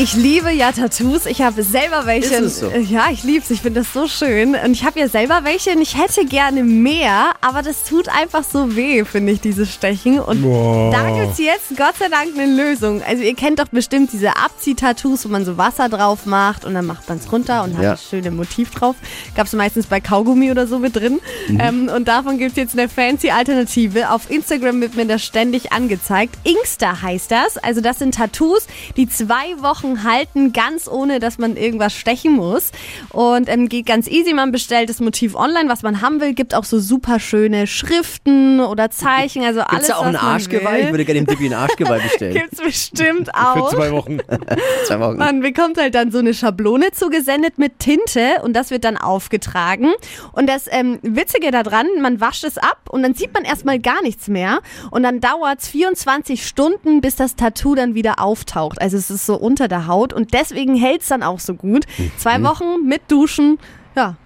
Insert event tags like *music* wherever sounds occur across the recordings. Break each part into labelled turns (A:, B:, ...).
A: Ich liebe ja Tattoos. Ich habe selber welche.
B: Ist es so?
A: Ja, ich liebe es. Ich finde das so schön. Und ich habe ja selber welche und ich hätte gerne mehr, aber das tut einfach so weh, finde ich, dieses Stechen. Und da gibt es jetzt Gott sei Dank eine Lösung. Also ihr kennt doch bestimmt diese Abzieh-Tattoos, wo man so Wasser drauf macht und dann macht man es runter und hat
B: Ja.
A: das schöne Motiv drauf. Gab es meistens bei Kaugummi oder so mit drin.
B: Mhm.
A: Ähm, und davon gibt es jetzt eine fancy Alternative. Auf Instagram wird mir das ständig angezeigt. Inkster heißt das. Also das sind Tattoos, die zwei Wochen halten, ganz ohne, dass man irgendwas stechen muss. Und ähm, geht ganz easy. Man bestellt das Motiv online, was man haben will. Gibt auch so super schöne Schriften oder Zeichen. Also alles,
B: Gibt's da auch
A: was
B: ein Arschgeweih? Ich würde gerne dem Dippi ein Arschgeweih bestellen. *laughs*
A: Gibt's bestimmt auch.
C: Für zwei Wochen. *laughs*
B: Zwei Wochen.
A: Man bekommt halt dann so eine Schablone zugesendet mit Tinte und das wird dann aufgetragen. Und das ähm, Witzige daran, man wascht es ab und dann sieht man erstmal gar nichts mehr. Und dann dauert es 24 Stunden, bis das Tattoo dann wieder auftaucht. Also es ist so unter der Haut und deswegen hält es dann auch so gut. Zwei Wochen mit Duschen, ja.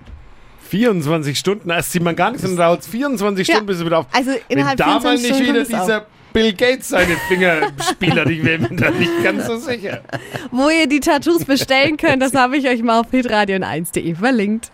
C: 24 Stunden, erst sieht man gar nichts und dann dauert es 24
A: Ja.
C: Stunden, bis es wieder auf.
A: Also innerhalb
C: Wenn da mal
A: 24
C: nicht
A: Stunden
C: wieder
A: es auf.
C: dieser Bill Gates seine Finger spielt, ich wäre mir da nicht ganz so sicher.
A: Wo ihr die Tattoos bestellen könnt, das habe ich euch mal auf hitradio1.de verlinkt.